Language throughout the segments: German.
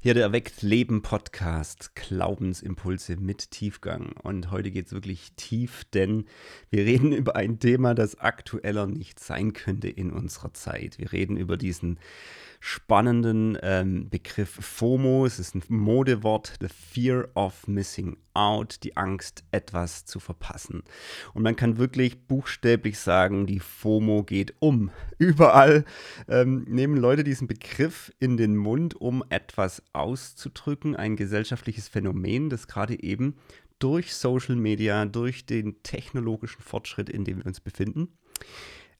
Hier der Erweckt Leben Podcast, Glaubensimpulse mit Tiefgang. Und heute geht es wirklich tief, denn wir reden über ein Thema, das aktueller nicht sein könnte in unserer Zeit. Wir reden über diesen spannenden ähm, Begriff FOMO. Es ist ein Modewort, the fear of missing out, die Angst, etwas zu verpassen. Und man kann wirklich buchstäblich sagen, die FOMO geht um. Überall ähm, nehmen Leute diesen Begriff in den Mund, um etwas auszudrücken, ein gesellschaftliches Phänomen, das gerade eben durch Social Media, durch den technologischen Fortschritt, in dem wir uns befinden,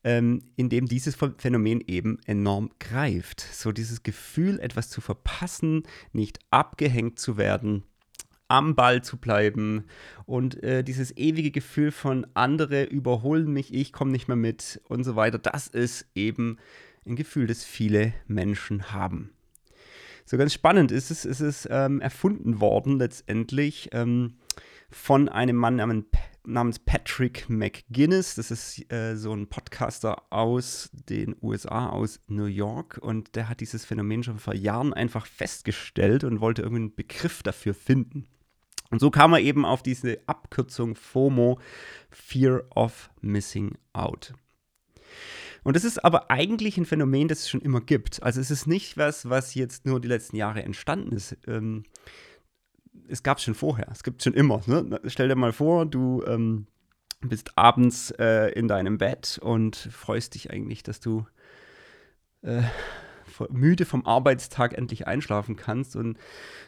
ähm, in dem dieses Phänomen eben enorm greift. So dieses Gefühl, etwas zu verpassen, nicht abgehängt zu werden, am Ball zu bleiben und äh, dieses ewige Gefühl von andere überholen mich, ich komme nicht mehr mit und so weiter, das ist eben ein Gefühl, das viele Menschen haben. So ganz spannend ist es, ist es ähm, erfunden worden letztendlich ähm, von einem Mann namens Patrick McGuinness. Das ist äh, so ein Podcaster aus den USA, aus New York. Und der hat dieses Phänomen schon vor Jahren einfach festgestellt und wollte irgendeinen Begriff dafür finden. Und so kam er eben auf diese Abkürzung FOMO, Fear of Missing Out. Und das ist aber eigentlich ein Phänomen, das es schon immer gibt. Also es ist nicht was, was jetzt nur die letzten Jahre entstanden ist. Ähm, es gab es schon vorher, es gibt es schon immer. Ne? Stell dir mal vor, du ähm, bist abends äh, in deinem Bett und freust dich eigentlich, dass du äh, müde vom Arbeitstag endlich einschlafen kannst und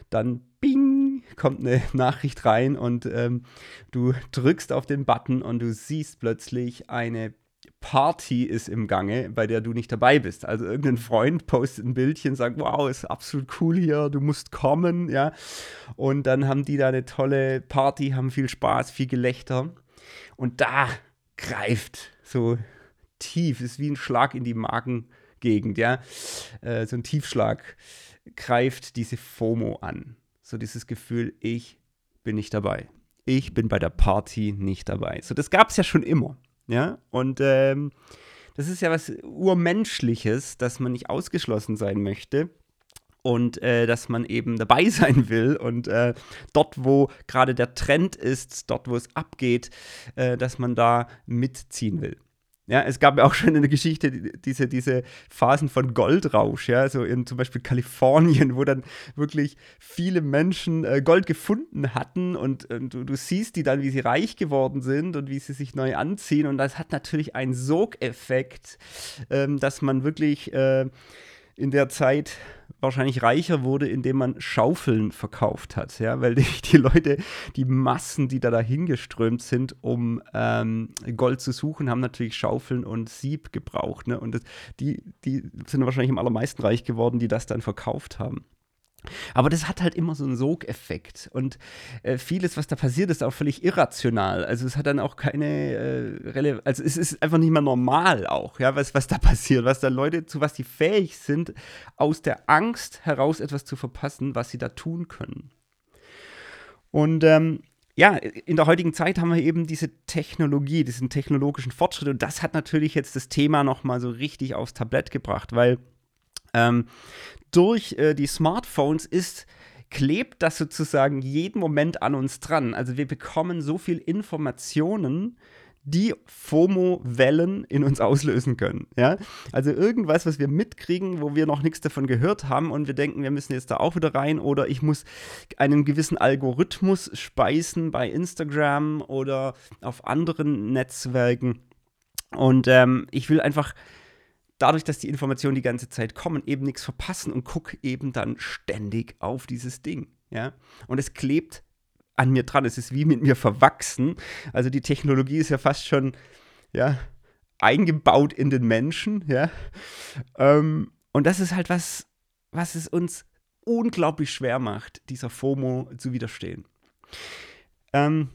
dann bing kommt eine Nachricht rein und ähm, du drückst auf den Button und du siehst plötzlich eine Party ist im Gange, bei der du nicht dabei bist. Also irgendein Freund postet ein Bildchen, sagt, wow, ist absolut cool hier, du musst kommen, ja. Und dann haben die da eine tolle Party, haben viel Spaß, viel Gelächter. Und da greift so tief, ist wie ein Schlag in die Magengegend, ja. Äh, so ein Tiefschlag greift diese FOMO an. So dieses Gefühl, ich bin nicht dabei. Ich bin bei der Party nicht dabei. So, das gab es ja schon immer. Ja, und ähm, das ist ja was Urmenschliches, dass man nicht ausgeschlossen sein möchte und äh, dass man eben dabei sein will und äh, dort, wo gerade der Trend ist, dort, wo es abgeht, äh, dass man da mitziehen will. Ja, es gab ja auch schon in der Geschichte diese, diese Phasen von Goldrausch, ja, so in zum Beispiel Kalifornien, wo dann wirklich viele Menschen äh, Gold gefunden hatten und, und du, du, siehst die dann, wie sie reich geworden sind und wie sie sich neu anziehen. Und das hat natürlich einen Sogeffekt, ähm, dass man wirklich äh, in der Zeit wahrscheinlich reicher wurde, indem man Schaufeln verkauft hat, ja, weil die, die Leute, die Massen, die da dahingeströmt sind, um ähm, Gold zu suchen, haben natürlich Schaufeln und Sieb gebraucht, ne? Und das, die, die sind wahrscheinlich am allermeisten reich geworden, die das dann verkauft haben. Aber das hat halt immer so einen Sogeffekt. Und äh, vieles, was da passiert, ist auch völlig irrational. Also es hat dann auch keine äh, Relevanz. Also es ist einfach nicht mehr normal auch, ja, was, was da passiert, was da Leute, zu was die fähig sind, aus der Angst heraus etwas zu verpassen, was sie da tun können. Und ähm, ja, in der heutigen Zeit haben wir eben diese Technologie, diesen technologischen Fortschritt. Und das hat natürlich jetzt das Thema nochmal so richtig aufs Tablett gebracht, weil ähm, durch äh, die Smartphones ist klebt das sozusagen jeden Moment an uns dran. Also wir bekommen so viel Informationen, die FOMO-Wellen in uns auslösen können. Ja? Also irgendwas, was wir mitkriegen, wo wir noch nichts davon gehört haben und wir denken, wir müssen jetzt da auch wieder rein oder ich muss einen gewissen Algorithmus speisen bei Instagram oder auf anderen Netzwerken. Und ähm, ich will einfach dadurch, dass die Informationen die ganze Zeit kommen, eben nichts verpassen und gucke eben dann ständig auf dieses Ding. Ja? Und es klebt an mir dran. Es ist wie mit mir verwachsen. Also die Technologie ist ja fast schon ja, eingebaut in den Menschen. Ja? Ähm, und das ist halt was, was es uns unglaublich schwer macht, dieser FOMO zu widerstehen. Ähm,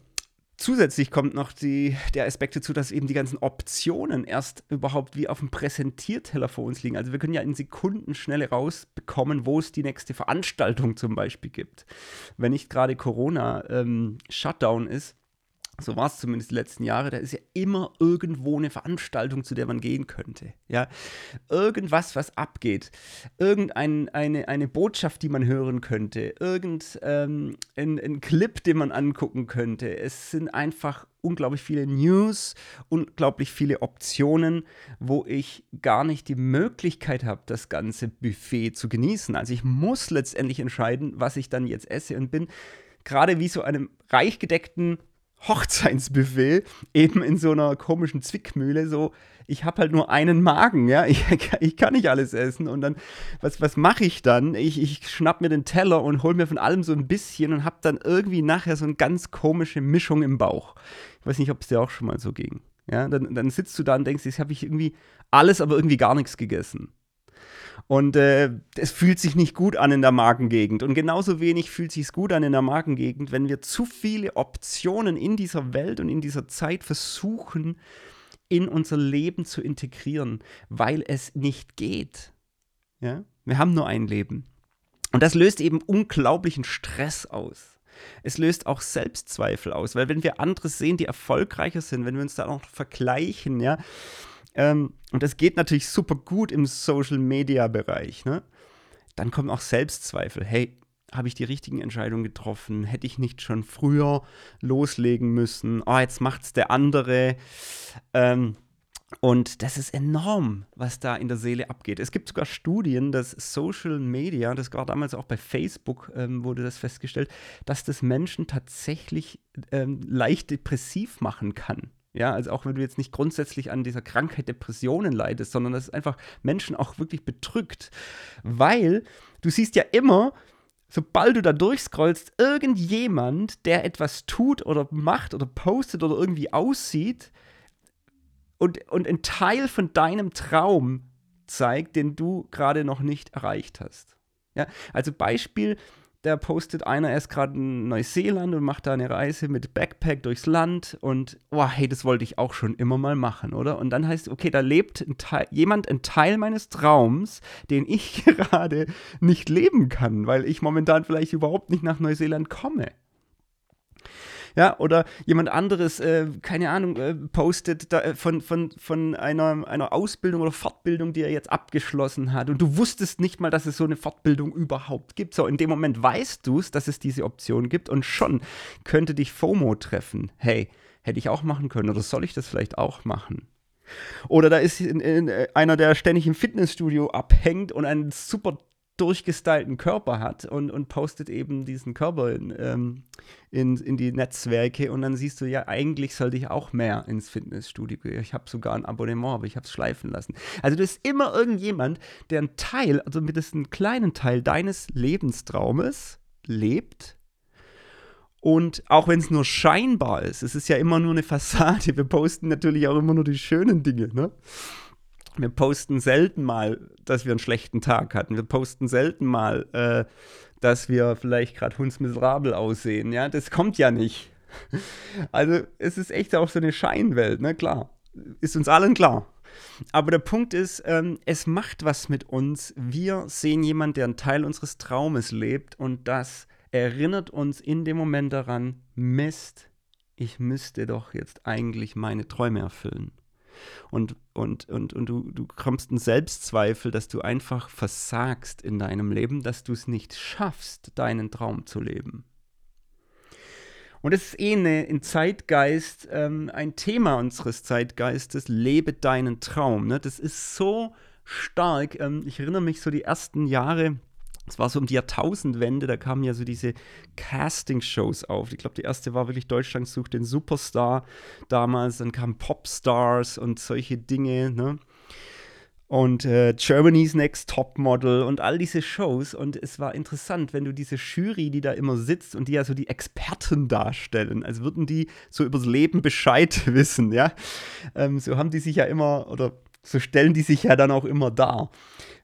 Zusätzlich kommt noch die, der Aspekt dazu, dass eben die ganzen Optionen erst überhaupt wie auf dem Präsentierteller vor uns liegen. Also wir können ja in Sekunden schnell rausbekommen, wo es die nächste Veranstaltung zum Beispiel gibt. Wenn nicht gerade Corona-Shutdown ähm, ist, so war es zumindest die letzten Jahre, da ist ja immer irgendwo eine Veranstaltung, zu der man gehen könnte. Ja, irgendwas, was abgeht, irgendeine eine, eine Botschaft, die man hören könnte, irgendein ähm, ein Clip, den man angucken könnte. Es sind einfach unglaublich viele News, unglaublich viele Optionen, wo ich gar nicht die Möglichkeit habe, das ganze Buffet zu genießen. Also ich muss letztendlich entscheiden, was ich dann jetzt esse und bin gerade wie so einem reich gedeckten Hochzeitsbuffet eben in so einer komischen Zwickmühle, so, ich habe halt nur einen Magen, ja, ich, ich kann nicht alles essen und dann, was, was mache ich dann? Ich, ich schnapp mir den Teller und hol mir von allem so ein bisschen und habe dann irgendwie nachher so eine ganz komische Mischung im Bauch. Ich weiß nicht, ob es dir auch schon mal so ging. Ja, dann, dann sitzt du da und denkst, jetzt habe ich irgendwie alles, aber irgendwie gar nichts gegessen. Und äh, es fühlt sich nicht gut an in der Magengegend. Und genauso wenig fühlt sich es gut an in der Magengegend, wenn wir zu viele Optionen in dieser Welt und in dieser Zeit versuchen, in unser Leben zu integrieren, weil es nicht geht. Ja? Wir haben nur ein Leben. Und das löst eben unglaublichen Stress aus. Es löst auch Selbstzweifel aus, weil wenn wir andere sehen, die erfolgreicher sind, wenn wir uns da noch vergleichen, ja, ähm, und das geht natürlich super gut im Social-Media-Bereich, ne? dann kommen auch Selbstzweifel. Hey, habe ich die richtigen Entscheidungen getroffen? Hätte ich nicht schon früher loslegen müssen? Oh, jetzt es der andere. Ähm, und das ist enorm, was da in der Seele abgeht. Es gibt sogar Studien, dass Social Media, das war damals auch bei Facebook, ähm, wurde das festgestellt, dass das Menschen tatsächlich ähm, leicht depressiv machen kann. Ja, also auch wenn du jetzt nicht grundsätzlich an dieser Krankheit Depressionen leidest, sondern dass es einfach Menschen auch wirklich bedrückt. Weil du siehst ja immer, sobald du da durchscrollst, irgendjemand, der etwas tut oder macht oder postet oder irgendwie aussieht und, und ein Teil von deinem Traum zeigt, den du gerade noch nicht erreicht hast. Ja, also Beispiel, da postet einer, er ist gerade in Neuseeland und macht da eine Reise mit Backpack durchs Land und, oh, hey, das wollte ich auch schon immer mal machen, oder? Und dann heißt, okay, da lebt ein Teil, jemand ein Teil meines Traums, den ich gerade nicht leben kann, weil ich momentan vielleicht überhaupt nicht nach Neuseeland komme ja, oder jemand anderes, äh, keine Ahnung, äh, postet da, äh, von, von, von einer, einer Ausbildung oder Fortbildung, die er jetzt abgeschlossen hat und du wusstest nicht mal, dass es so eine Fortbildung überhaupt gibt. So, in dem Moment weißt du es, dass es diese Option gibt und schon könnte dich FOMO treffen. Hey, hätte ich auch machen können oder soll ich das vielleicht auch machen? Oder da ist in, in, äh, einer, der ständig im Fitnessstudio abhängt und einen super durchgestylten Körper hat und, und postet eben diesen Körper in, ähm, in, in die Netzwerke und dann siehst du, ja, eigentlich sollte ich auch mehr ins Fitnessstudio gehen. Ich habe sogar ein Abonnement, aber ich habe es schleifen lassen. Also du bist immer irgendjemand, der einen Teil, also mindestens einen kleinen Teil deines Lebenstraumes lebt und auch wenn es nur scheinbar ist, es ist ja immer nur eine Fassade. Wir posten natürlich auch immer nur die schönen Dinge, ne? Wir posten selten mal, dass wir einen schlechten Tag hatten. Wir posten selten mal, äh, dass wir vielleicht gerade hundsmiserabel aussehen. Ja, das kommt ja nicht. Also es ist echt auch so eine Scheinwelt, ne? Klar. Ist uns allen klar. Aber der Punkt ist, ähm, es macht was mit uns. Wir sehen jemanden, der einen Teil unseres Traumes lebt und das erinnert uns in dem Moment daran, Mist, ich müsste doch jetzt eigentlich meine Träume erfüllen. Und, und, und, und du, du kommst in Selbstzweifel, dass du einfach versagst in deinem Leben, dass du es nicht schaffst, deinen Traum zu leben. Und es ist eh eine, im Zeitgeist ähm, ein Thema unseres Zeitgeistes, lebe deinen Traum. Ne? Das ist so stark. Ähm, ich erinnere mich so die ersten Jahre, es war so um die Jahrtausendwende, da kamen ja so diese Casting-Shows auf. Ich glaube, die erste war wirklich Deutschland sucht den Superstar damals. Dann kamen Popstars und solche Dinge, ne? Und äh, Germany's Next Topmodel und all diese Shows. Und es war interessant, wenn du diese Jury, die da immer sitzt und die ja so die Experten darstellen, als würden die so übers Leben Bescheid wissen, ja. Ähm, so haben die sich ja immer, oder so stellen die sich ja dann auch immer dar.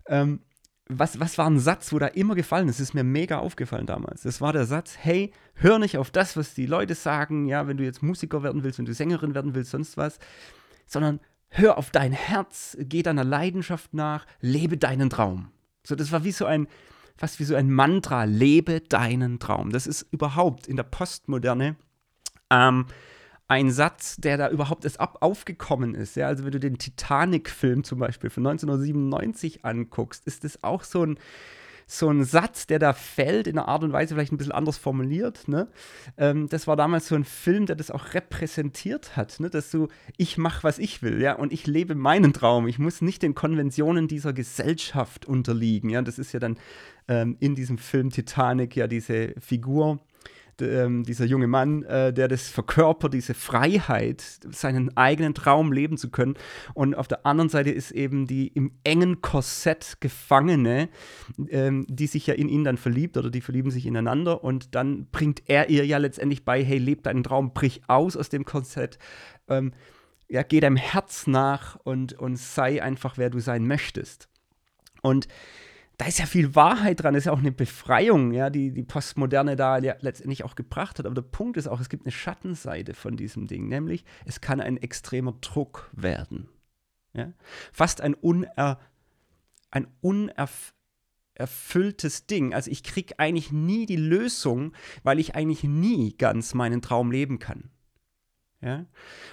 Ähm, was, was war ein Satz, wo da immer gefallen ist? Das ist mir mega aufgefallen damals. Das war der Satz, hey, hör nicht auf das, was die Leute sagen, ja, wenn du jetzt Musiker werden willst, wenn du Sängerin werden willst, sonst was, sondern hör auf dein Herz, geh deiner Leidenschaft nach, lebe deinen Traum. So, das war wie so ein, fast wie so ein Mantra, lebe deinen Traum. Das ist überhaupt in der Postmoderne ähm, ein Satz, der da überhaupt erst ab aufgekommen ist. Ja? Also wenn du den Titanic-Film zum Beispiel von 1997 anguckst, ist das auch so ein, so ein Satz, der da fällt, in einer Art und Weise vielleicht ein bisschen anders formuliert. Ne? Ähm, das war damals so ein Film, der das auch repräsentiert hat, ne? dass du, ich mache, was ich will, ja, und ich lebe meinen Traum. Ich muss nicht den Konventionen dieser Gesellschaft unterliegen. Ja, das ist ja dann ähm, in diesem Film Titanic ja diese Figur ähm, dieser junge Mann, äh, der das verkörpert, diese Freiheit, seinen eigenen Traum leben zu können. Und auf der anderen Seite ist eben die im engen Korsett Gefangene, ähm, die sich ja in ihn dann verliebt oder die verlieben sich ineinander. Und dann bringt er ihr ja letztendlich bei, hey, leb deinen Traum, brich aus aus dem Korsett. Ähm, ja, geh deinem Herz nach und, und sei einfach, wer du sein möchtest. Und da ist ja viel Wahrheit dran, das ist ja auch eine Befreiung, ja, die die Postmoderne da ja letztendlich auch gebracht hat. Aber der Punkt ist auch, es gibt eine Schattenseite von diesem Ding, nämlich es kann ein extremer Druck werden. Ja? Fast ein, uner, ein unerfülltes Ding. Also ich kriege eigentlich nie die Lösung, weil ich eigentlich nie ganz meinen Traum leben kann. Ja?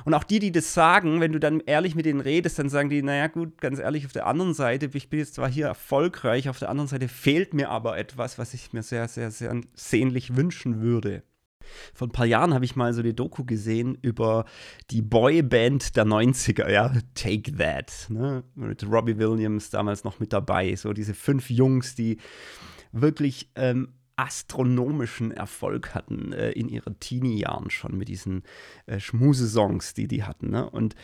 Und auch die, die das sagen, wenn du dann ehrlich mit denen redest, dann sagen die, naja gut, ganz ehrlich, auf der anderen Seite, ich bin jetzt zwar hier erfolgreich, auf der anderen Seite fehlt mir aber etwas, was ich mir sehr, sehr, sehr sehnlich wünschen würde. Vor ein paar Jahren habe ich mal so eine Doku gesehen über die Boyband der 90er, ja, Take That, ne? mit Robbie Williams damals noch mit dabei, so diese fünf Jungs, die wirklich ähm, astronomischen Erfolg hatten äh, in ihren Teenie-Jahren schon mit diesen äh, Schmusesongs, die die hatten. Ne? Und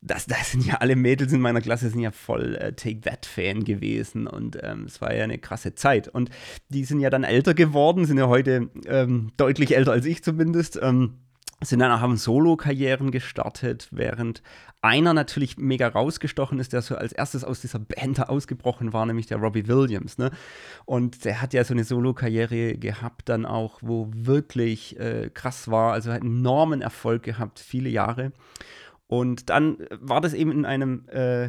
das, das sind ja alle Mädels in meiner Klasse sind ja voll äh, Take That-Fan gewesen und ähm, es war ja eine krasse Zeit. Und die sind ja dann älter geworden, sind ja heute ähm, deutlich älter als ich zumindest. Ähm, sind dann auch haben Solo-Karrieren gestartet, während einer natürlich mega rausgestochen ist, der so als erstes aus dieser Band ausgebrochen war, nämlich der Robbie Williams. Ne? Und der hat ja so eine Solo-Karriere gehabt, dann auch, wo wirklich äh, krass war, also hat enormen Erfolg gehabt, viele Jahre. Und dann war das eben in einem, äh,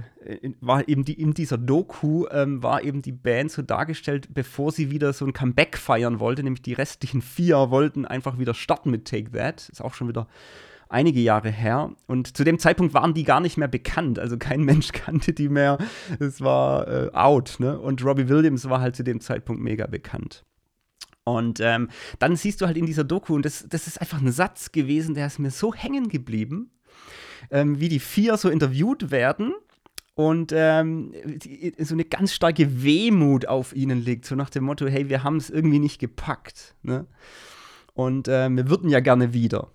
war eben die, in dieser Doku, ähm, war eben die Band so dargestellt, bevor sie wieder so ein Comeback feiern wollte, nämlich die restlichen vier wollten einfach wieder starten mit Take That. Ist auch schon wieder einige Jahre her. Und zu dem Zeitpunkt waren die gar nicht mehr bekannt. Also kein Mensch kannte die mehr. Es war äh, out. Ne? Und Robbie Williams war halt zu dem Zeitpunkt mega bekannt. Und ähm, dann siehst du halt in dieser Doku, und das, das ist einfach ein Satz gewesen, der ist mir so hängen geblieben ähm, wie die vier so interviewt werden und ähm, die, so eine ganz starke Wehmut auf ihnen liegt, so nach dem Motto, hey, wir haben es irgendwie nicht gepackt. Ne? Und äh, wir würden ja gerne wieder.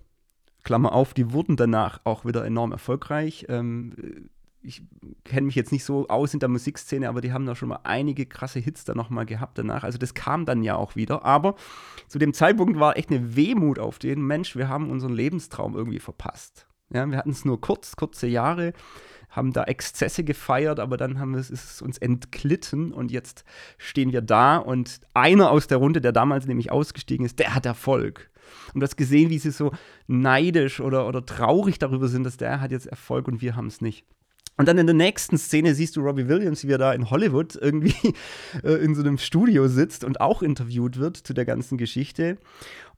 Klammer auf, die wurden danach auch wieder enorm erfolgreich. Ähm, ich kenne mich jetzt nicht so aus in der Musikszene, aber die haben da schon mal einige krasse Hits da nochmal gehabt danach. Also das kam dann ja auch wieder. Aber zu dem Zeitpunkt war echt eine Wehmut auf den Mensch, wir haben unseren Lebenstraum irgendwie verpasst. Ja, wir hatten es nur kurz, kurze Jahre, haben da Exzesse gefeiert, aber dann haben wir, ist es uns entglitten und jetzt stehen wir da und einer aus der Runde, der damals nämlich ausgestiegen ist, der hat Erfolg. Und du hast gesehen, wie sie so neidisch oder, oder traurig darüber sind, dass der hat jetzt Erfolg und wir haben es nicht. Und dann in der nächsten Szene siehst du Robbie Williams, wie er da in Hollywood irgendwie äh, in so einem Studio sitzt und auch interviewt wird zu der ganzen Geschichte.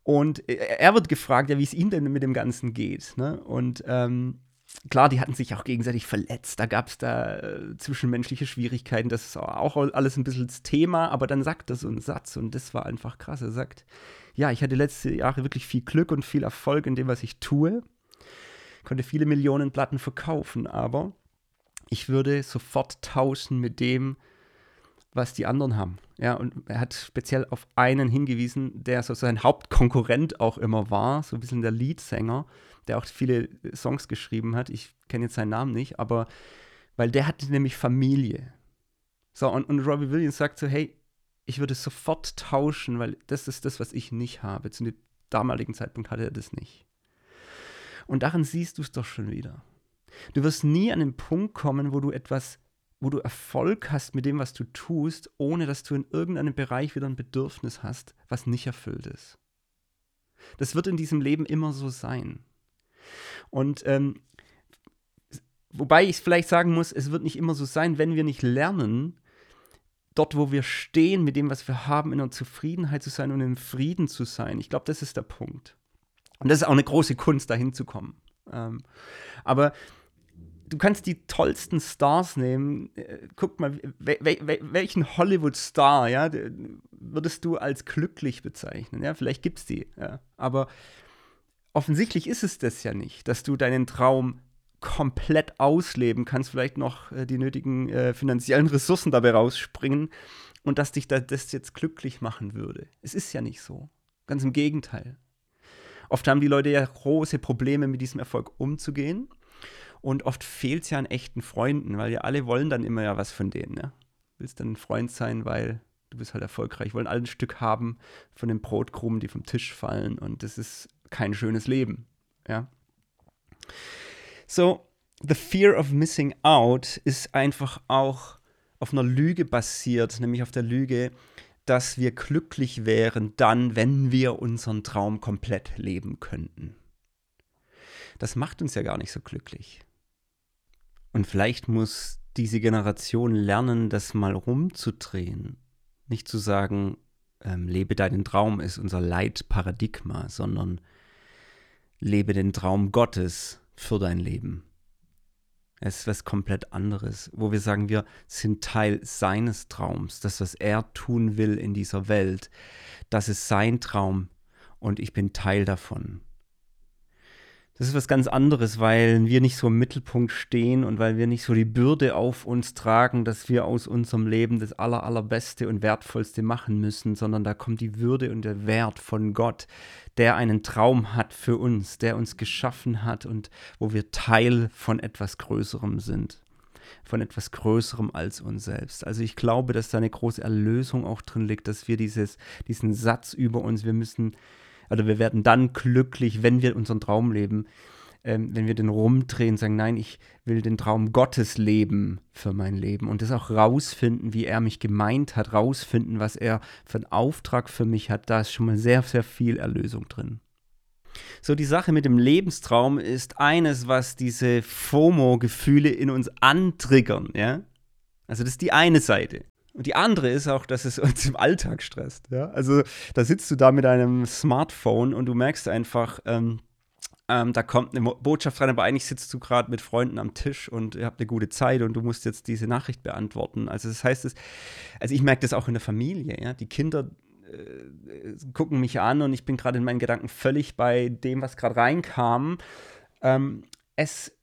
Und er wird gefragt, ja, wie es ihm denn mit dem Ganzen geht. Ne? Und ähm, klar, die hatten sich auch gegenseitig verletzt. Da gab es da äh, zwischenmenschliche Schwierigkeiten. Das ist auch alles ein bisschen das Thema. Aber dann sagt er so einen Satz und das war einfach krass. Er sagt, ja, ich hatte letzte Jahre wirklich viel Glück und viel Erfolg in dem, was ich tue. Konnte viele Millionen Platten verkaufen, aber ich würde sofort tauschen mit dem, was die anderen haben. Ja, und er hat speziell auf einen hingewiesen, der so sein Hauptkonkurrent auch immer war, so ein bisschen der Leadsänger, der auch viele Songs geschrieben hat. Ich kenne jetzt seinen Namen nicht, aber weil der hatte nämlich Familie. So, und, und Robbie Williams sagt so, hey, ich würde sofort tauschen, weil das ist das, was ich nicht habe. Zu dem damaligen Zeitpunkt hatte er das nicht. Und daran siehst du es doch schon wieder. Du wirst nie an den Punkt kommen, wo du etwas wo du Erfolg hast mit dem, was du tust, ohne dass du in irgendeinem Bereich wieder ein Bedürfnis hast, was nicht erfüllt ist. Das wird in diesem Leben immer so sein. Und ähm, wobei ich vielleicht sagen muss, es wird nicht immer so sein, wenn wir nicht lernen, dort, wo wir stehen, mit dem, was wir haben, in einer Zufriedenheit zu sein und im Frieden zu sein. Ich glaube, das ist der Punkt. Und das ist auch eine große Kunst, dahin zu kommen. Ähm, aber du kannst die tollsten Stars nehmen. Äh, guck mal, wel, wel, welchen Hollywood-Star, ja, würdest du als glücklich bezeichnen? Ja, vielleicht gibt es die, ja. Aber offensichtlich ist es das ja nicht, dass du deinen Traum komplett ausleben kannst, vielleicht noch äh, die nötigen äh, finanziellen Ressourcen dabei rausspringen und dass dich da das jetzt glücklich machen würde. Es ist ja nicht so. Ganz im Gegenteil. Oft haben die Leute ja große Probleme, mit diesem Erfolg umzugehen. Und oft fehlt es ja an echten Freunden, weil ja alle wollen dann immer ja was von denen. Ja? Willst dann ein Freund sein, weil du bist halt erfolgreich, wollen alle ein Stück haben von den Brotkrumen, die vom Tisch fallen. Und das ist kein schönes Leben. Ja. So, the fear of missing out ist einfach auch auf einer Lüge basiert, nämlich auf der Lüge, dass wir glücklich wären dann, wenn wir unseren Traum komplett leben könnten. Das macht uns ja gar nicht so glücklich. Und vielleicht muss diese Generation lernen, das mal rumzudrehen. Nicht zu sagen, ähm, lebe deinen Traum ist unser Leitparadigma, sondern lebe den Traum Gottes für dein Leben. Es ist was komplett anderes, wo wir sagen, wir sind Teil seines Traums. Das, was er tun will in dieser Welt, das ist sein Traum und ich bin Teil davon. Das ist was ganz anderes, weil wir nicht so im Mittelpunkt stehen und weil wir nicht so die Bürde auf uns tragen, dass wir aus unserem Leben das Aller, Allerbeste und Wertvollste machen müssen, sondern da kommt die Würde und der Wert von Gott, der einen Traum hat für uns, der uns geschaffen hat und wo wir Teil von etwas Größerem sind von etwas Größerem als uns selbst. Also ich glaube, dass da eine große Erlösung auch drin liegt, dass wir dieses, diesen Satz über uns, wir müssen also wir werden dann glücklich, wenn wir unseren Traum leben, ähm, wenn wir den rumdrehen, sagen, nein, ich will den Traum Gottes leben für mein Leben und das auch rausfinden, wie er mich gemeint hat, rausfinden, was er für einen Auftrag für mich hat, da ist schon mal sehr, sehr viel Erlösung drin. So, die Sache mit dem Lebenstraum ist eines, was diese FOMO-Gefühle in uns antriggern, ja. Also das ist die eine Seite. Und die andere ist auch, dass es uns im Alltag stresst. Ja? Also da sitzt du da mit einem Smartphone und du merkst einfach, ähm, ähm, da kommt eine Botschaft rein, aber eigentlich sitzt du gerade mit Freunden am Tisch und ihr habt eine gute Zeit und du musst jetzt diese Nachricht beantworten. Also das heißt, es, also ich merke das auch in der Familie. Ja? Die Kinder äh, gucken mich an und ich bin gerade in meinen Gedanken völlig bei dem, was gerade reinkam. Ähm, es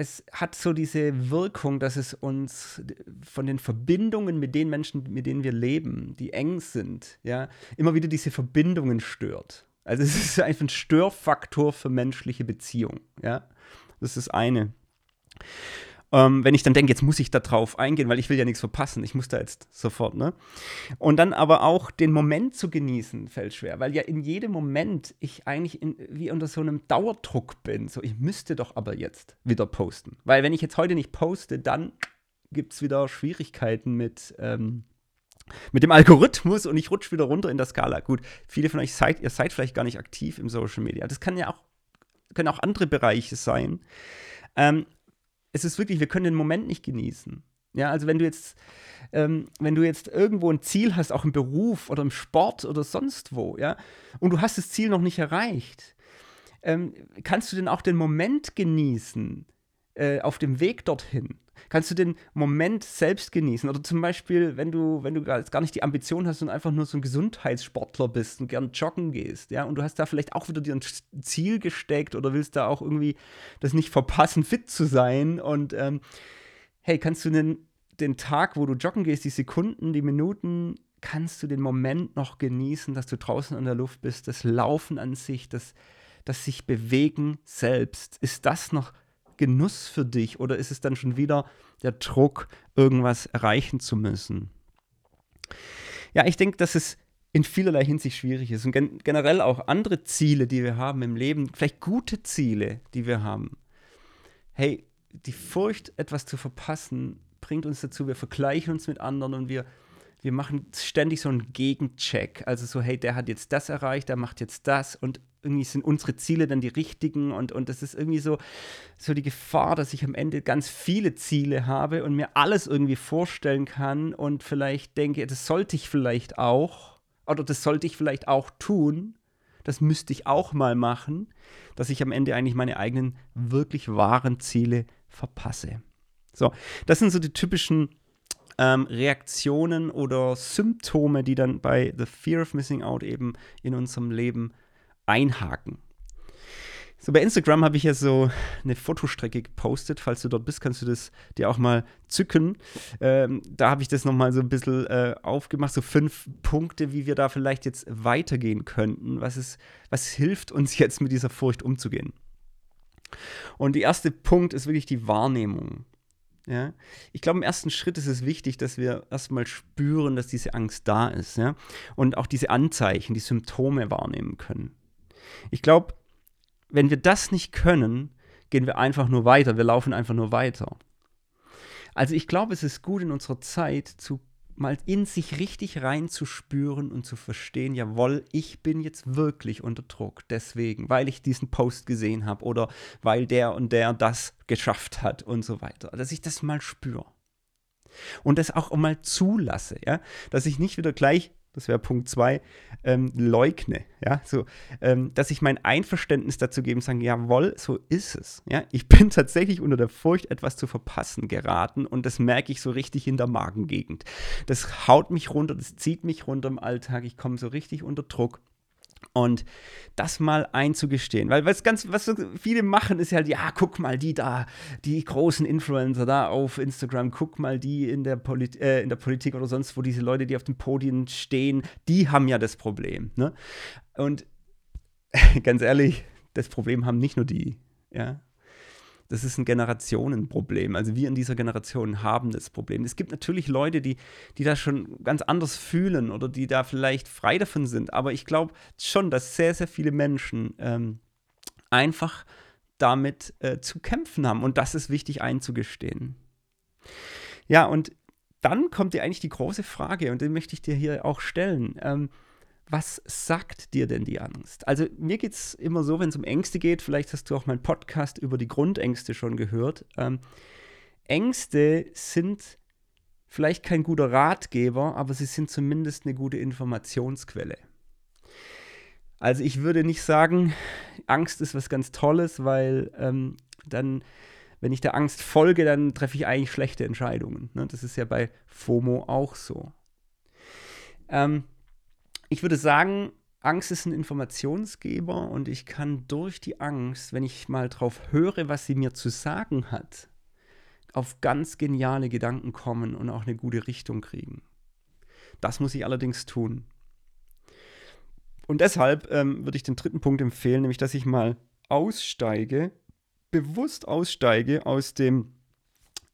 es hat so diese Wirkung, dass es uns von den Verbindungen mit den Menschen, mit denen wir leben, die eng sind, ja, immer wieder diese Verbindungen stört. Also es ist einfach ein Störfaktor für menschliche Beziehungen, ja. Das ist das eine. Ähm, wenn ich dann denke, jetzt muss ich da drauf eingehen, weil ich will ja nichts verpassen, ich muss da jetzt sofort, ne? Und dann aber auch den Moment zu genießen, fällt schwer, weil ja in jedem Moment ich eigentlich in, wie unter so einem Dauerdruck bin. So, ich müsste doch aber jetzt wieder posten. Weil wenn ich jetzt heute nicht poste, dann gibt es wieder Schwierigkeiten mit, ähm, mit dem Algorithmus und ich rutsche wieder runter in der Skala. Gut, viele von euch seid, ihr seid vielleicht gar nicht aktiv im Social Media. Das kann ja auch, können auch andere Bereiche sein. Ähm, es ist wirklich, wir können den Moment nicht genießen. Ja, also wenn du jetzt, ähm, wenn du jetzt irgendwo ein Ziel hast, auch im Beruf oder im Sport oder sonst wo, ja, und du hast das Ziel noch nicht erreicht, ähm, kannst du denn auch den Moment genießen äh, auf dem Weg dorthin? kannst du den Moment selbst genießen. Oder zum Beispiel, wenn du, wenn du gar nicht die Ambition hast und einfach nur so ein Gesundheitssportler bist und gern joggen gehst, ja, und du hast da vielleicht auch wieder dir ein Ziel gesteckt oder willst da auch irgendwie das nicht verpassen, fit zu sein. Und ähm, hey, kannst du den, den Tag, wo du joggen gehst, die Sekunden, die Minuten, kannst du den Moment noch genießen, dass du draußen in der Luft bist, das Laufen an sich, das, das sich bewegen selbst. Ist das noch Genuss für dich oder ist es dann schon wieder der Druck, irgendwas erreichen zu müssen? Ja, ich denke, dass es in vielerlei Hinsicht schwierig ist und gen generell auch andere Ziele, die wir haben im Leben, vielleicht gute Ziele, die wir haben. Hey, die Furcht, etwas zu verpassen, bringt uns dazu, wir vergleichen uns mit anderen und wir, wir machen ständig so einen Gegencheck. Also so, hey, der hat jetzt das erreicht, der macht jetzt das und irgendwie sind unsere Ziele dann die richtigen und, und das ist irgendwie so, so die Gefahr, dass ich am Ende ganz viele Ziele habe und mir alles irgendwie vorstellen kann und vielleicht denke, das sollte ich vielleicht auch oder das sollte ich vielleicht auch tun das müsste ich auch mal machen, dass ich am Ende eigentlich meine eigenen wirklich wahren Ziele verpasse. So, das sind so die typischen ähm, Reaktionen oder Symptome, die dann bei The Fear of Missing Out eben in unserem Leben einhaken. So, bei Instagram habe ich ja so eine Fotostrecke gepostet. Falls du dort bist, kannst du das dir auch mal zücken. Ähm, da habe ich das nochmal so ein bisschen äh, aufgemacht. So fünf Punkte, wie wir da vielleicht jetzt weitergehen könnten. Was, ist, was hilft uns jetzt mit dieser Furcht umzugehen? Und der erste Punkt ist wirklich die Wahrnehmung. Ja? Ich glaube, im ersten Schritt ist es wichtig, dass wir erstmal spüren, dass diese Angst da ist. Ja? Und auch diese Anzeichen, die Symptome wahrnehmen können. Ich glaube, wenn wir das nicht können, gehen wir einfach nur weiter. Wir laufen einfach nur weiter. Also ich glaube, es ist gut in unserer Zeit zu mal in sich richtig reinzuspüren und zu verstehen, jawohl, ich bin jetzt wirklich unter Druck, deswegen, weil ich diesen Post gesehen habe oder weil der und der das geschafft hat und so weiter. Dass ich das mal spüre. Und das auch mal zulasse, ja, dass ich nicht wieder gleich das wäre Punkt zwei, ähm, leugne, ja, so, ähm, dass ich mein Einverständnis dazu gebe und sage, jawohl, so ist es, ja, ich bin tatsächlich unter der Furcht, etwas zu verpassen geraten und das merke ich so richtig in der Magengegend. Das haut mich runter, das zieht mich runter im Alltag, ich komme so richtig unter Druck und das mal einzugestehen, weil was ganz, was viele machen, ist ja halt, ja, guck mal, die da, die großen Influencer da auf Instagram, guck mal, die in der, Polit äh, in der Politik oder sonst wo, diese Leute, die auf den Podien stehen, die haben ja das Problem. Ne? Und ganz ehrlich, das Problem haben nicht nur die, ja das ist ein Generationenproblem. Also wir in dieser Generation haben das Problem. Es gibt natürlich Leute, die, die das schon ganz anders fühlen oder die da vielleicht frei davon sind. Aber ich glaube schon, dass sehr, sehr viele Menschen ähm, einfach damit äh, zu kämpfen haben. Und das ist wichtig einzugestehen. Ja, und dann kommt dir eigentlich die große Frage, und die möchte ich dir hier auch stellen. Ähm, was sagt dir denn die Angst? Also mir geht es immer so, wenn es um Ängste geht, vielleicht hast du auch meinen Podcast über die Grundängste schon gehört. Ähm, Ängste sind vielleicht kein guter Ratgeber, aber sie sind zumindest eine gute Informationsquelle. Also ich würde nicht sagen, Angst ist was ganz Tolles, weil ähm, dann, wenn ich der Angst folge, dann treffe ich eigentlich schlechte Entscheidungen. Ne? Das ist ja bei FOMO auch so. Ähm, ich würde sagen, Angst ist ein Informationsgeber und ich kann durch die Angst, wenn ich mal drauf höre, was sie mir zu sagen hat, auf ganz geniale Gedanken kommen und auch eine gute Richtung kriegen. Das muss ich allerdings tun. Und deshalb ähm, würde ich den dritten Punkt empfehlen, nämlich dass ich mal aussteige, bewusst aussteige aus dem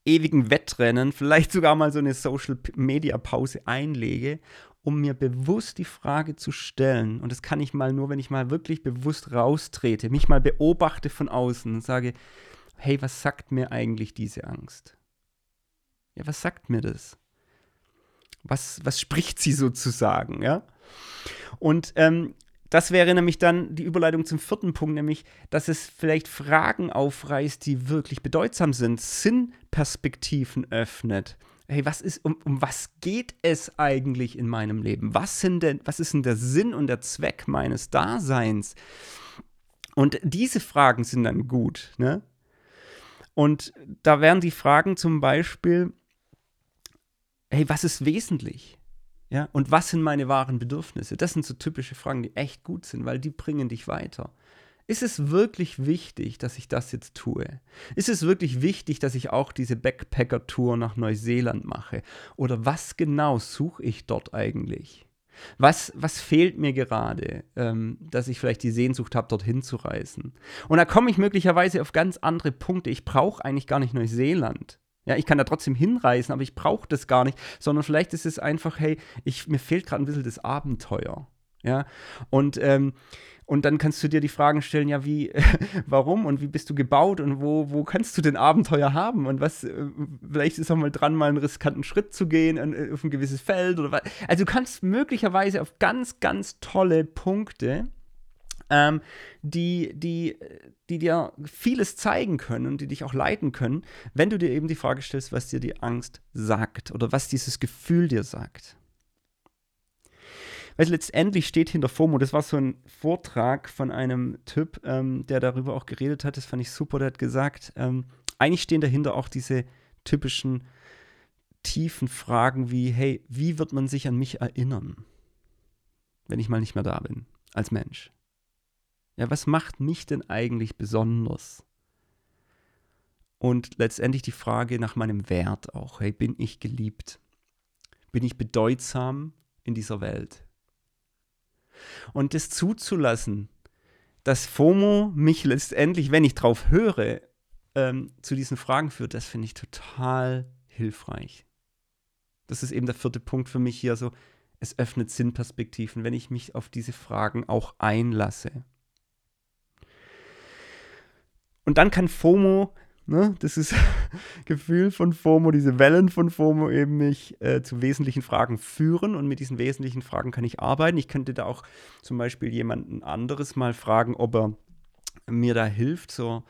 ewigen Wettrennen, vielleicht sogar mal so eine Social-Media-Pause einlege um mir bewusst die Frage zu stellen, und das kann ich mal nur, wenn ich mal wirklich bewusst raustrete, mich mal beobachte von außen und sage, hey, was sagt mir eigentlich diese Angst? Ja, was sagt mir das? Was, was spricht sie sozusagen, ja? Und ähm, das wäre nämlich dann die Überleitung zum vierten Punkt, nämlich, dass es vielleicht Fragen aufreißt, die wirklich bedeutsam sind, Sinnperspektiven öffnet hey, was ist, um, um was geht es eigentlich in meinem Leben? Was, sind denn, was ist denn der Sinn und der Zweck meines Daseins? Und diese Fragen sind dann gut. Ne? Und da wären die Fragen zum Beispiel, hey, was ist wesentlich? Ja, und was sind meine wahren Bedürfnisse? Das sind so typische Fragen, die echt gut sind, weil die bringen dich weiter. Ist es wirklich wichtig, dass ich das jetzt tue? Ist es wirklich wichtig, dass ich auch diese Backpacker-Tour nach Neuseeland mache? Oder was genau suche ich dort eigentlich? Was, was fehlt mir gerade, ähm, dass ich vielleicht die Sehnsucht habe, dorthin zu reisen? Und da komme ich möglicherweise auf ganz andere Punkte. Ich brauche eigentlich gar nicht Neuseeland. Ja, ich kann da trotzdem hinreisen, aber ich brauche das gar nicht, sondern vielleicht ist es einfach, hey, ich, mir fehlt gerade ein bisschen das Abenteuer. Ja, und ähm, und dann kannst du dir die Fragen stellen, ja, wie, warum und wie bist du gebaut und wo, wo kannst du denn Abenteuer haben und was, äh, vielleicht ist auch mal dran, mal einen riskanten Schritt zu gehen äh, auf ein gewisses Feld oder was. Also du kannst möglicherweise auf ganz, ganz tolle Punkte, ähm, die, die, die dir vieles zeigen können und die dich auch leiten können, wenn du dir eben die Frage stellst, was dir die Angst sagt oder was dieses Gefühl dir sagt. Weil letztendlich steht hinter FOMO, das war so ein Vortrag von einem Typ, ähm, der darüber auch geredet hat, das fand ich super, der hat gesagt, ähm, eigentlich stehen dahinter auch diese typischen tiefen Fragen wie, hey, wie wird man sich an mich erinnern, wenn ich mal nicht mehr da bin, als Mensch? Ja, was macht mich denn eigentlich besonders? Und letztendlich die Frage nach meinem Wert auch. Hey, bin ich geliebt? Bin ich bedeutsam in dieser Welt? Und das zuzulassen, dass FOMO mich letztendlich, wenn ich drauf höre, ähm, zu diesen Fragen führt, das finde ich total hilfreich. Das ist eben der vierte Punkt für mich hier so. Es öffnet Sinnperspektiven, wenn ich mich auf diese Fragen auch einlasse. Und dann kann FOMO, ne, das ist Gefühl von FOMO, diese Wellen von FOMO eben mich äh, zu wesentlichen Fragen führen und mit diesen wesentlichen Fragen kann ich arbeiten. Ich könnte da auch zum Beispiel jemanden anderes mal fragen, ob er mir da hilft, so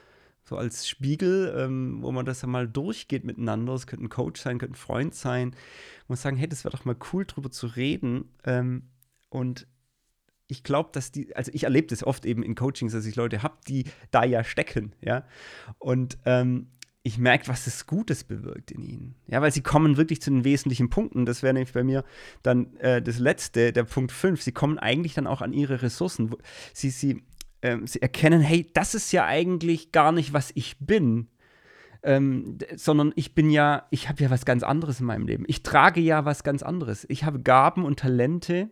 so als Spiegel, ähm, wo man das ja mal durchgeht miteinander. Es könnte ein Coach sein, könnte ein Freund sein. Und sagen, hey, das wäre doch mal cool, drüber zu reden. Ähm, und ich glaube, dass die, also ich erlebe das oft eben in Coachings, dass ich Leute habe, die da ja stecken, ja. Und ähm, ich merke, was das Gutes bewirkt in ihnen. Ja, weil sie kommen wirklich zu den wesentlichen Punkten. Das wäre nämlich bei mir dann äh, das letzte, der Punkt 5. Sie kommen eigentlich dann auch an ihre Ressourcen. Sie, sie ähm, sie erkennen, hey, das ist ja eigentlich gar nicht, was ich bin. Ähm, sondern ich bin ja, ich habe ja was ganz anderes in meinem Leben. Ich trage ja was ganz anderes. Ich habe Gaben und Talente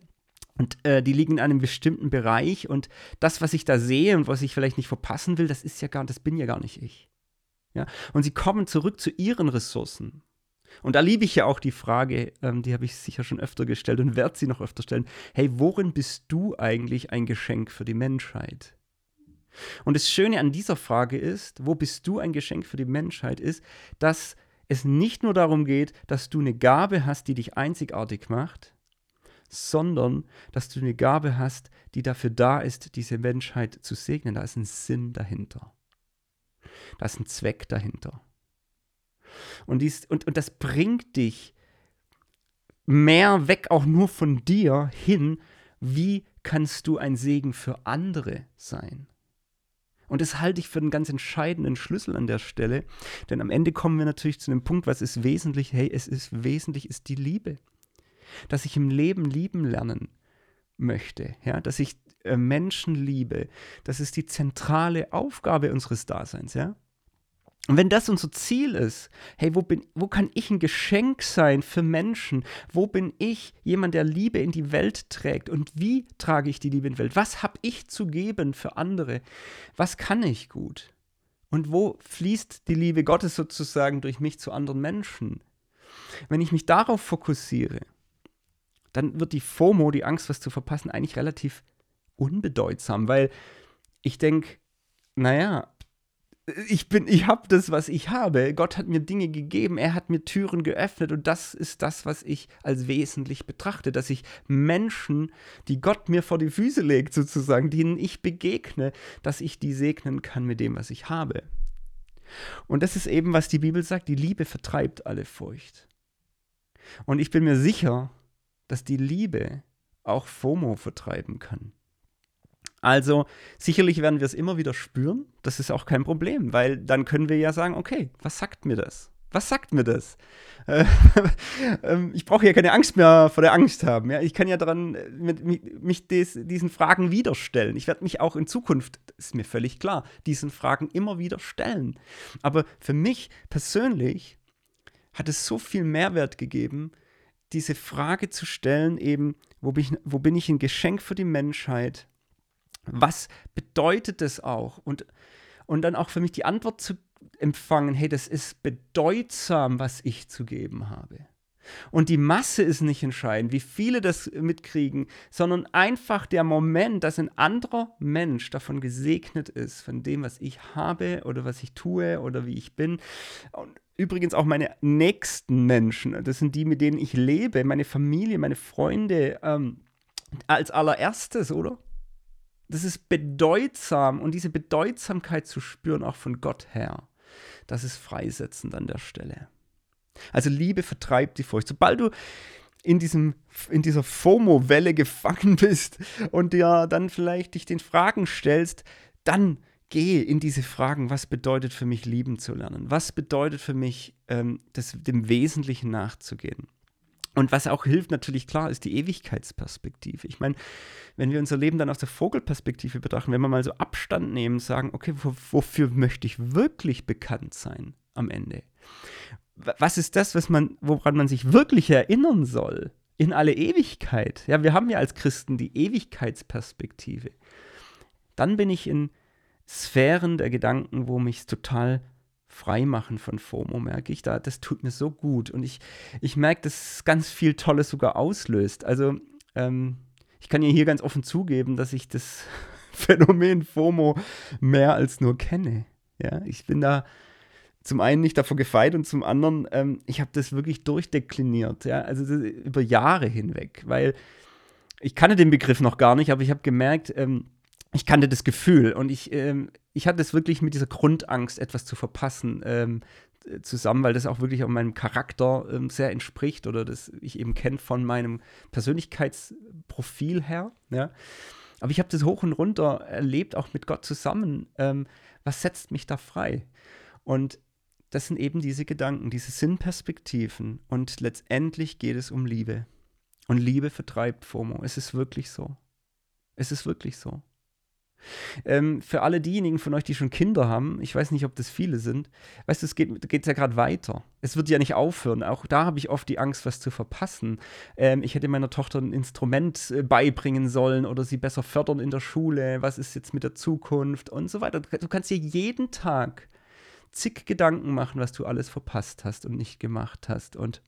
und äh, die liegen in einem bestimmten Bereich und das, was ich da sehe und was ich vielleicht nicht verpassen will, das ist ja gar, das bin ja gar nicht ich. Ja? Und sie kommen zurück zu ihren Ressourcen. Und da liebe ich ja auch die Frage, ähm, die habe ich sicher schon öfter gestellt und werde sie noch öfter stellen. Hey, worin bist du eigentlich ein Geschenk für die Menschheit? Und das Schöne an dieser Frage ist, wo bist du ein Geschenk für die Menschheit, ist, dass es nicht nur darum geht, dass du eine Gabe hast, die dich einzigartig macht, sondern dass du eine Gabe hast, die dafür da ist, diese Menschheit zu segnen. Da ist ein Sinn dahinter. Da ist ein Zweck dahinter. Und, dies, und, und das bringt dich mehr weg auch nur von dir hin, wie kannst du ein Segen für andere sein. Und das halte ich für einen ganz entscheidenden Schlüssel an der Stelle, denn am Ende kommen wir natürlich zu dem Punkt, was ist wesentlich? Hey, es ist wesentlich, ist die Liebe. Dass ich im Leben lieben lernen möchte, ja, dass ich äh, Menschen liebe, das ist die zentrale Aufgabe unseres Daseins, ja. Und wenn das unser Ziel ist, hey, wo, bin, wo kann ich ein Geschenk sein für Menschen? Wo bin ich jemand, der Liebe in die Welt trägt? Und wie trage ich die Liebe in die Welt? Was habe ich zu geben für andere? Was kann ich gut? Und wo fließt die Liebe Gottes sozusagen durch mich zu anderen Menschen? Wenn ich mich darauf fokussiere, dann wird die FOMO, die Angst, was zu verpassen, eigentlich relativ unbedeutsam, weil ich denke, naja, ich bin, ich habe das, was ich habe. Gott hat mir Dinge gegeben, er hat mir Türen geöffnet und das ist das, was ich als wesentlich betrachte, dass ich Menschen, die Gott mir vor die Füße legt, sozusagen, denen ich begegne, dass ich die segnen kann mit dem, was ich habe. Und das ist eben, was die Bibel sagt, die Liebe vertreibt alle Furcht. Und ich bin mir sicher, dass die Liebe auch FOMO vertreiben kann. Also sicherlich werden wir es immer wieder spüren. Das ist auch kein Problem, weil dann können wir ja sagen, okay, was sagt mir das? Was sagt mir das? Äh, ähm, ich brauche ja keine Angst mehr vor der Angst haben. Ich kann ja daran äh, mit, mich des, diesen Fragen wieder stellen. Ich werde mich auch in Zukunft, ist mir völlig klar, diesen Fragen immer wieder stellen. Aber für mich persönlich hat es so viel Mehrwert gegeben, diese Frage zu stellen, eben, wo bin ich, wo bin ich ein Geschenk für die Menschheit? was bedeutet das auch? Und, und dann auch für mich die Antwort zu empfangen, hey, das ist bedeutsam, was ich zu geben habe. Und die Masse ist nicht entscheidend, wie viele das mitkriegen, sondern einfach der Moment, dass ein anderer Mensch davon gesegnet ist, von dem, was ich habe oder was ich tue oder wie ich bin. Und übrigens auch meine nächsten Menschen, das sind die, mit denen ich lebe, meine Familie, meine Freunde, ähm, als allererstes, oder? das ist bedeutsam und diese Bedeutsamkeit zu spüren, auch von Gott her, das ist freisetzend an der Stelle. Also Liebe vertreibt die Furcht. Sobald du in, diesem, in dieser FOMO-Welle gefangen bist und dir dann vielleicht dich den Fragen stellst, dann gehe in diese Fragen, was bedeutet für mich lieben zu lernen? Was bedeutet für mich, ähm, das, dem Wesentlichen nachzugehen? Und was auch hilft, natürlich klar, ist die Ewigkeitsperspektive. Ich meine, wenn wir unser Leben dann aus der Vogelperspektive betrachten, wenn wir mal so Abstand nehmen, sagen, okay, wofür möchte ich wirklich bekannt sein am Ende? Was ist das, was man, woran man sich wirklich erinnern soll? In alle Ewigkeit. Ja, wir haben ja als Christen die Ewigkeitsperspektive. Dann bin ich in Sphären der Gedanken, wo mich total Freimachen von FOMO, merke ich da. Das tut mir so gut. Und ich, ich merke, dass es ganz viel Tolles sogar auslöst. Also, ähm, ich kann ja hier ganz offen zugeben, dass ich das Phänomen FOMO mehr als nur kenne. Ja, ich bin da zum einen nicht davor gefeit und zum anderen, ähm, ich habe das wirklich durchdekliniert, ja, also über Jahre hinweg, weil ich kannte den Begriff noch gar nicht, aber ich habe gemerkt, ähm, ich kannte das Gefühl und ich, ähm, ich hatte es wirklich mit dieser Grundangst, etwas zu verpassen, ähm, zusammen, weil das auch wirklich auch meinem Charakter ähm, sehr entspricht oder das ich eben kenne von meinem Persönlichkeitsprofil her. Ja. Aber ich habe das hoch und runter erlebt, auch mit Gott zusammen. Ähm, was setzt mich da frei? Und das sind eben diese Gedanken, diese Sinnperspektiven. Und letztendlich geht es um Liebe. Und Liebe vertreibt FOMO. Es ist wirklich so. Es ist wirklich so. Ähm, für alle diejenigen von euch, die schon Kinder haben, ich weiß nicht, ob das viele sind, weißt du, es geht, ja gerade weiter. Es wird ja nicht aufhören. Auch da habe ich oft die Angst, was zu verpassen. Ähm, ich hätte meiner Tochter ein Instrument äh, beibringen sollen oder sie besser fördern in der Schule. Was ist jetzt mit der Zukunft und so weiter. Du kannst dir jeden Tag zig Gedanken machen, was du alles verpasst hast und nicht gemacht hast. Und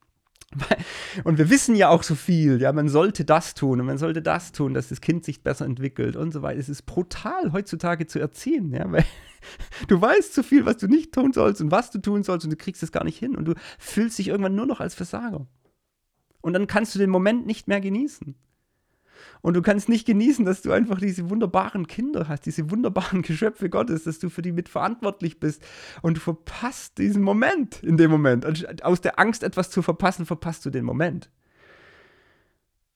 und wir wissen ja auch so viel, ja, man sollte das tun und man sollte das tun, dass das Kind sich besser entwickelt und so weiter. Es ist brutal heutzutage zu erziehen, ja, weil du weißt zu viel, was du nicht tun sollst und was du tun sollst und du kriegst es gar nicht hin und du fühlst dich irgendwann nur noch als Versager. Und dann kannst du den Moment nicht mehr genießen. Und du kannst nicht genießen, dass du einfach diese wunderbaren Kinder hast, diese wunderbaren Geschöpfe Gottes, dass du für die mitverantwortlich bist. Und du verpasst diesen Moment in dem Moment. Und aus der Angst, etwas zu verpassen, verpasst du den Moment.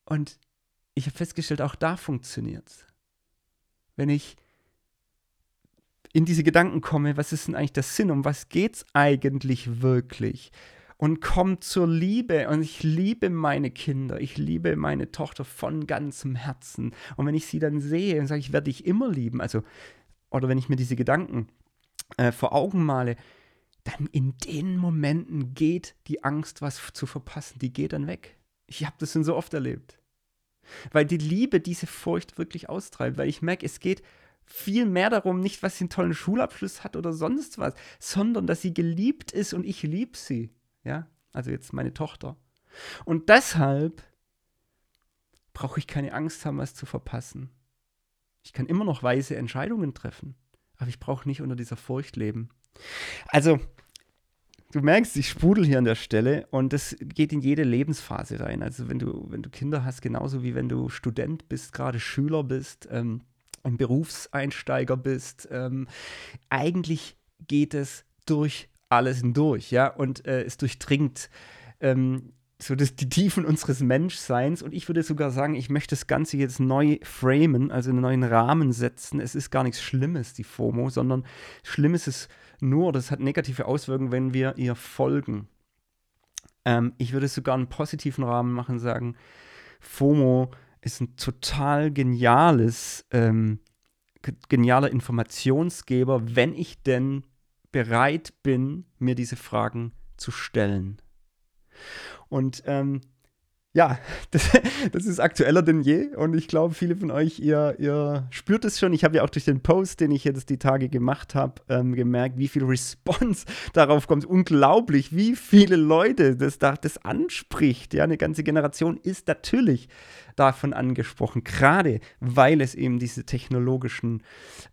Und ich habe festgestellt, auch da funktioniert es. Wenn ich in diese Gedanken komme, was ist denn eigentlich der Sinn, um was geht es eigentlich wirklich? Und kommt zur Liebe. Und ich liebe meine Kinder, ich liebe meine Tochter von ganzem Herzen. Und wenn ich sie dann sehe und sage, ich werde dich immer lieben, also, oder wenn ich mir diese Gedanken äh, vor Augen male, dann in den Momenten geht die Angst, was zu verpassen, die geht dann weg. Ich habe das schon so oft erlebt. Weil die Liebe diese Furcht wirklich austreibt, weil ich merke, es geht viel mehr darum, nicht, was sie einen tollen Schulabschluss hat oder sonst was, sondern dass sie geliebt ist und ich liebe sie. Ja, also jetzt meine Tochter. Und deshalb brauche ich keine Angst haben, was zu verpassen. Ich kann immer noch weise Entscheidungen treffen, aber ich brauche nicht unter dieser Furcht leben. Also, du merkst, ich sprudel hier an der Stelle und das geht in jede Lebensphase rein. Also, wenn du, wenn du Kinder hast, genauso wie wenn du Student bist, gerade Schüler bist, ähm, ein Berufseinsteiger bist, ähm, eigentlich geht es durch alles hindurch, ja, und äh, es durchdringt ähm, so das, die Tiefen unseres Menschseins. Und ich würde sogar sagen, ich möchte das Ganze jetzt neu framen, also einen neuen Rahmen setzen. Es ist gar nichts Schlimmes, die FOMO, sondern schlimm ist es nur, das hat negative Auswirkungen, wenn wir ihr folgen. Ähm, ich würde sogar einen positiven Rahmen machen, sagen, FOMO ist ein total geniales, ähm, genialer Informationsgeber, wenn ich denn bereit bin, mir diese Fragen zu stellen. Und ähm, ja, das, das, ist aktueller denn je und ich glaube, viele von euch, ihr, ihr spürt es schon. Ich habe ja auch durch den Post, den ich jetzt die Tage gemacht habe, ähm, gemerkt, wie viel Response darauf kommt. Unglaublich, wie viele Leute das, das anspricht. Ja, eine ganze Generation ist natürlich davon angesprochen, gerade weil es eben diese technologischen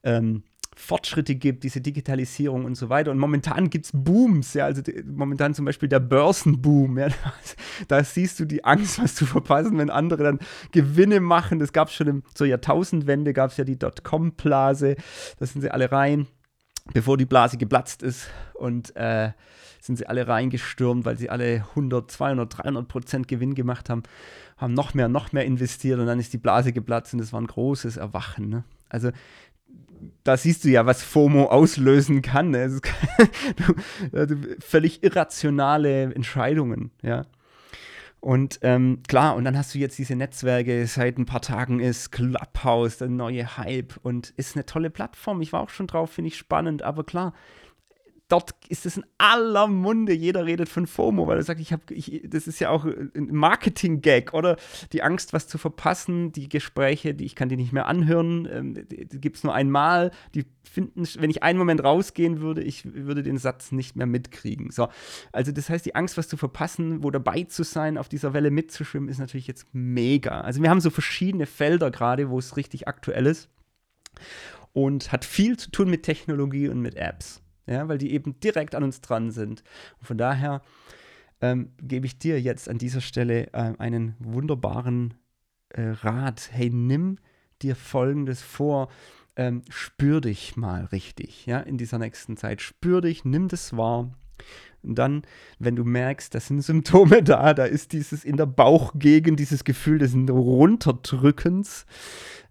ähm, Fortschritte gibt, diese Digitalisierung und so weiter. Und momentan gibt es Booms, ja, also die, momentan zum Beispiel der Börsenboom, ja, da, da, siehst du die Angst, was zu verpassen, wenn andere dann Gewinne machen. Das gab es schon im, zur Jahrtausendwende, gab es ja die Dotcom-Blase, da sind sie alle rein. bevor die Blase geplatzt ist und äh, sind sie alle reingestürmt, weil sie alle 100, 200, 300 Prozent Gewinn gemacht haben, haben noch mehr, noch mehr investiert und dann ist die Blase geplatzt und das war ein großes Erwachen. Ne? Also da siehst du ja, was FOMO auslösen kann. Ne? also völlig irrationale Entscheidungen, ja. Und ähm, klar, und dann hast du jetzt diese Netzwerke, seit ein paar Tagen ist Clubhouse, der neue Hype und ist eine tolle Plattform. Ich war auch schon drauf, finde ich spannend, aber klar, dort ist es in aller Munde. Jeder redet von FOMO, weil er sagt, ich habe, das ist ja auch ein Marketing-Gag oder die Angst, was zu verpassen, die Gespräche, die ich kann die nicht mehr anhören, ähm, die, die gibt es nur einmal. Die finden, wenn ich einen Moment rausgehen würde, ich würde den Satz nicht mehr mitkriegen. So, also das heißt, die Angst, was zu verpassen, wo dabei zu sein, auf dieser Welle mitzuschwimmen, ist natürlich jetzt mega. Also wir haben so verschiedene Felder gerade, wo es richtig aktuell ist und hat viel zu tun mit Technologie und mit Apps ja, weil die eben direkt an uns dran sind. Und von daher ähm, gebe ich dir jetzt an dieser Stelle äh, einen wunderbaren äh, Rat. Hey, nimm dir Folgendes vor. Ähm, spür dich mal richtig, ja, in dieser nächsten Zeit. Spür dich, nimm das wahr. Und dann, wenn du merkst, da sind Symptome da, da ist dieses in der Bauchgegend, dieses Gefühl des Runterdrückens,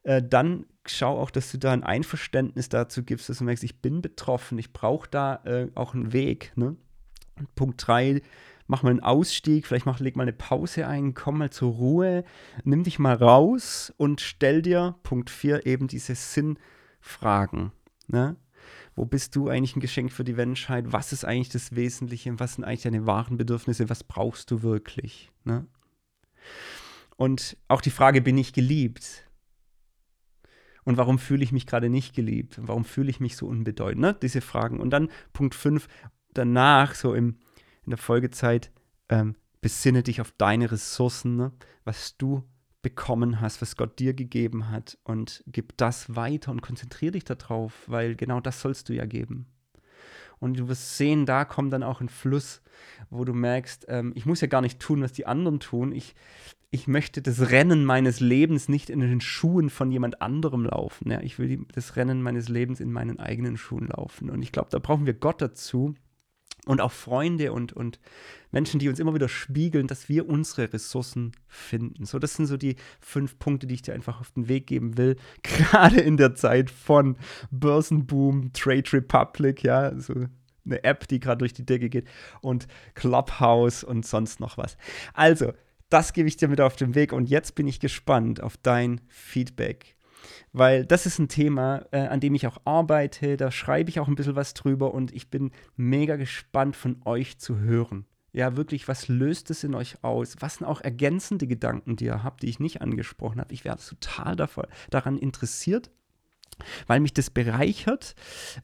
äh, dann schau auch, dass du da ein Einverständnis dazu gibst, dass du merkst, ich bin betroffen, ich brauche da äh, auch einen Weg. Ne? Punkt 3, mach mal einen Ausstieg, vielleicht mach, leg mal eine Pause ein, komm mal zur Ruhe, nimm dich mal raus und stell dir, Punkt 4, eben diese Sinnfragen. Ne? Wo bist du eigentlich ein Geschenk für die Menschheit? Was ist eigentlich das Wesentliche? Was sind eigentlich deine wahren Bedürfnisse? Was brauchst du wirklich? Ne? Und auch die Frage, bin ich geliebt? Und warum fühle ich mich gerade nicht geliebt? Warum fühle ich mich so unbedeutend? Ne? Diese Fragen. Und dann Punkt 5, danach, so im, in der Folgezeit, ähm, besinne dich auf deine Ressourcen, ne? was du bekommen hast, was Gott dir gegeben hat und gib das weiter und konzentriere dich darauf, weil genau das sollst du ja geben. Und du wirst sehen, da kommt dann auch ein Fluss, wo du merkst, ähm, ich muss ja gar nicht tun, was die anderen tun. Ich, ich möchte das Rennen meines Lebens nicht in den Schuhen von jemand anderem laufen. Ja? Ich will die, das Rennen meines Lebens in meinen eigenen Schuhen laufen. Und ich glaube, da brauchen wir Gott dazu und auch Freunde und, und Menschen, die uns immer wieder spiegeln, dass wir unsere Ressourcen finden. So, das sind so die fünf Punkte, die ich dir einfach auf den Weg geben will. Gerade in der Zeit von Börsenboom, Trade Republic, ja, so eine App, die gerade durch die Decke geht und Clubhouse und sonst noch was. Also, das gebe ich dir mit auf den Weg und jetzt bin ich gespannt auf dein Feedback. Weil das ist ein Thema, äh, an dem ich auch arbeite, da schreibe ich auch ein bisschen was drüber und ich bin mega gespannt von euch zu hören. Ja, wirklich, was löst es in euch aus? Was sind auch ergänzende Gedanken, die ihr habt, die ich nicht angesprochen habe? Ich wäre total davon, daran interessiert, weil mich das bereichert,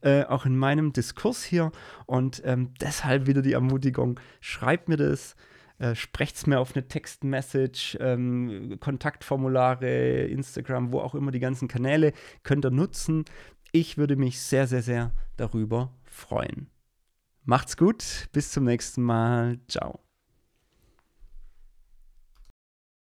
äh, auch in meinem Diskurs hier. Und ähm, deshalb wieder die Ermutigung, schreibt mir das, äh, sprecht es mir auf eine Textmessage, ähm, Kontaktformulare, Instagram, wo auch immer die ganzen Kanäle könnt ihr nutzen. Ich würde mich sehr, sehr, sehr darüber freuen. Macht's gut, bis zum nächsten Mal. Ciao.